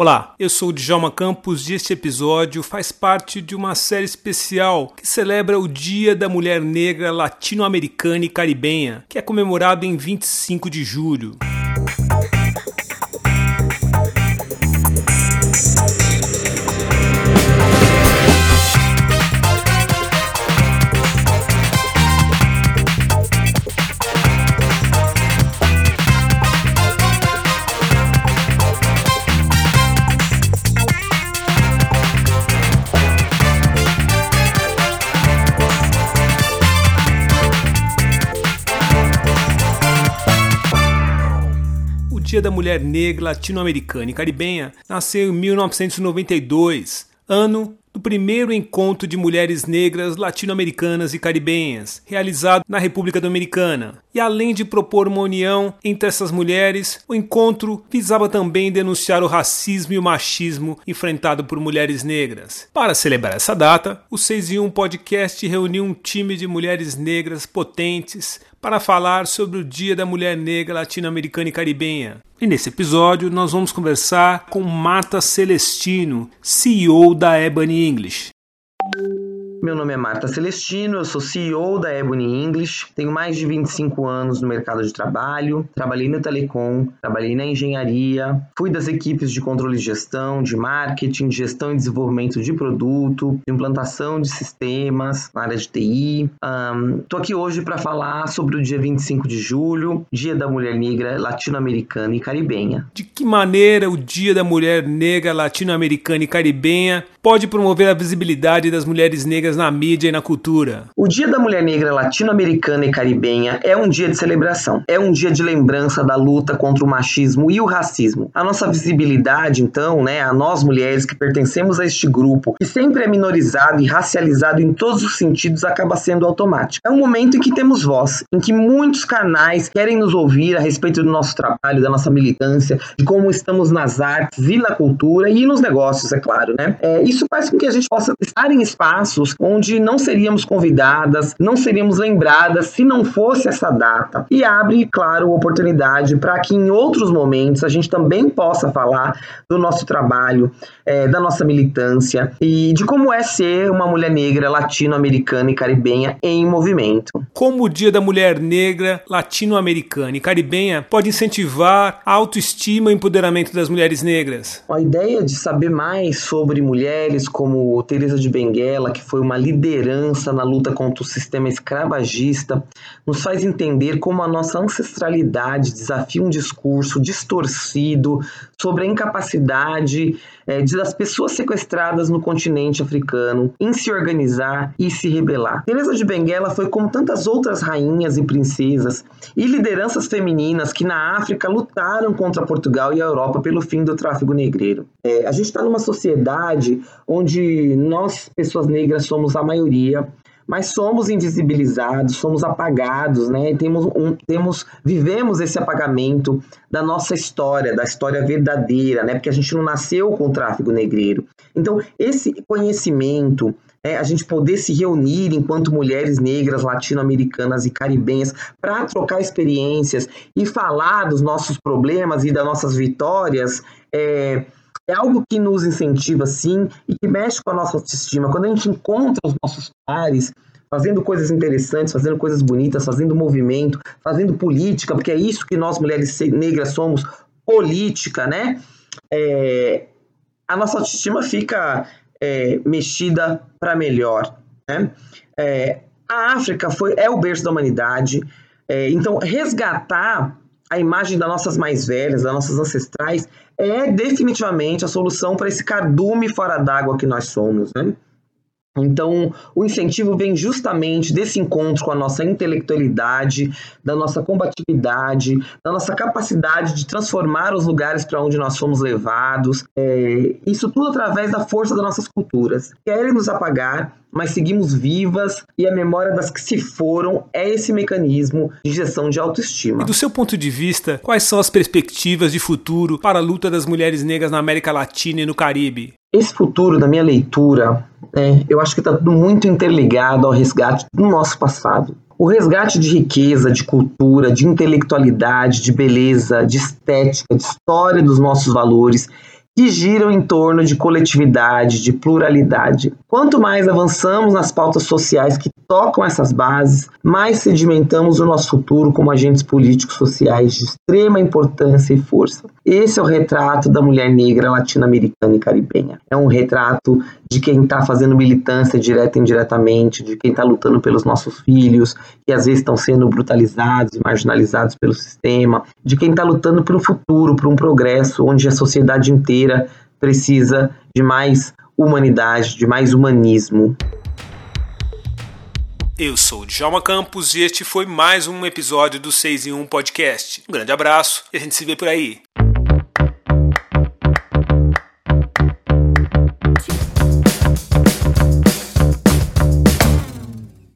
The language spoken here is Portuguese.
Olá, eu sou o Djalma Campos e este episódio faz parte de uma série especial que celebra o Dia da Mulher Negra Latino-Americana e Caribenha, que é comemorado em 25 de julho. Dia da Mulher Negra Latino-Americana e Caribenha nasceu em 1992, ano do primeiro encontro de mulheres negras latino-americanas e caribenhas, realizado na República Dominicana. E além de propor uma união entre essas mulheres, o encontro visava também denunciar o racismo e o machismo enfrentado por mulheres negras. Para celebrar essa data, o 6 em 1 Podcast reuniu um time de mulheres negras potentes para falar sobre o Dia da Mulher Negra Latino-Americana e Caribenha. E nesse episódio nós vamos conversar com Marta Celestino, CEO da Ebony English. Meu nome é Marta Celestino, eu sou CEO da Ebony English, tenho mais de 25 anos no mercado de trabalho, trabalhei no telecom, trabalhei na engenharia, fui das equipes de controle de gestão, de marketing, gestão e desenvolvimento de produto, de implantação de sistemas na área de TI. Estou um, aqui hoje para falar sobre o dia 25 de julho, Dia da Mulher Negra Latino-Americana e Caribenha. De que maneira o Dia da Mulher Negra Latino-Americana e Caribenha pode promover a visibilidade das mulheres negras negras na mídia e na cultura. O Dia da Mulher Negra Latino-Americana e Caribenha é um dia de celebração, é um dia de lembrança da luta contra o machismo e o racismo. A nossa visibilidade, então, né, a nós mulheres que pertencemos a este grupo, que sempre é minorizado e racializado em todos os sentidos, acaba sendo automático. É um momento em que temos voz, em que muitos canais querem nos ouvir a respeito do nosso trabalho, da nossa militância, de como estamos nas artes e na cultura e nos negócios, é claro, né? É, isso faz com que a gente possa estar em espaços onde não seríamos convidadas, não seríamos lembradas se não fosse essa data. E abre, claro, oportunidade para que em outros momentos a gente também possa falar do nosso trabalho, é, da nossa militância e de como é ser uma mulher negra latino-americana e caribenha em movimento. Como o Dia da Mulher Negra latino-americana e caribenha pode incentivar a autoestima e empoderamento das mulheres negras? A ideia de saber mais sobre mulheres como Teresa de Benguela, que foi uma liderança na luta contra o sistema escravagista, nos faz entender como a nossa ancestralidade desafia um discurso distorcido sobre a incapacidade é, das pessoas sequestradas no continente africano em se organizar e se rebelar. Teresa de Benguela foi como tantas outras rainhas e princesas e lideranças femininas que na África lutaram contra Portugal e a Europa pelo fim do tráfico negreiro. É, a gente está numa sociedade onde nós, pessoas negras, somos a maioria, mas somos invisibilizados, somos apagados, né? Temos um, temos, vivemos esse apagamento da nossa história, da história verdadeira, né? Porque a gente não nasceu com o tráfico negreiro. Então, esse conhecimento, é, a gente poder se reunir enquanto mulheres negras, latino-americanas e caribenhas para trocar experiências e falar dos nossos problemas e das nossas vitórias, é, é algo que nos incentiva, sim, e que mexe com a nossa autoestima. Quando a gente encontra os nossos pares fazendo coisas interessantes, fazendo coisas bonitas, fazendo movimento, fazendo política, porque é isso que nós, mulheres negras, somos, política, né? É, a nossa autoestima fica é, mexida para melhor, né? É, a África foi, é o berço da humanidade, é, então resgatar a imagem das nossas mais velhas, das nossas ancestrais, é definitivamente a solução para esse cardume fora d'água que nós somos. Né? Então, o incentivo vem justamente desse encontro com a nossa intelectualidade, da nossa combatividade, da nossa capacidade de transformar os lugares para onde nós fomos levados. É, isso tudo através da força das nossas culturas. Querem nos apagar, mas seguimos vivas e a memória das que se foram é esse mecanismo de gestão de autoestima. E do seu ponto de vista, quais são as perspectivas de futuro para a luta das mulheres negras na América Latina e no Caribe? Esse futuro, na minha leitura, é, eu acho que está tudo muito interligado ao resgate do nosso passado. O resgate de riqueza, de cultura, de intelectualidade, de beleza, de estética, de história dos nossos valores que giram em torno de coletividade, de pluralidade. Quanto mais avançamos nas pautas sociais que tocam essas bases, mais sedimentamos o nosso futuro como agentes políticos sociais de extrema importância e força. Esse é o retrato da mulher negra latino-americana e caribenha. É um retrato de quem está fazendo militância direta e indiretamente, de quem está lutando pelos nossos filhos, que às vezes estão sendo brutalizados e marginalizados pelo sistema, de quem está lutando pelo futuro, por um progresso onde a sociedade inteira precisa de mais humanidade, de mais humanismo. Eu sou o Djalma Campos e este foi mais um episódio do 6 em 1 Podcast. Um grande abraço e a gente se vê por aí.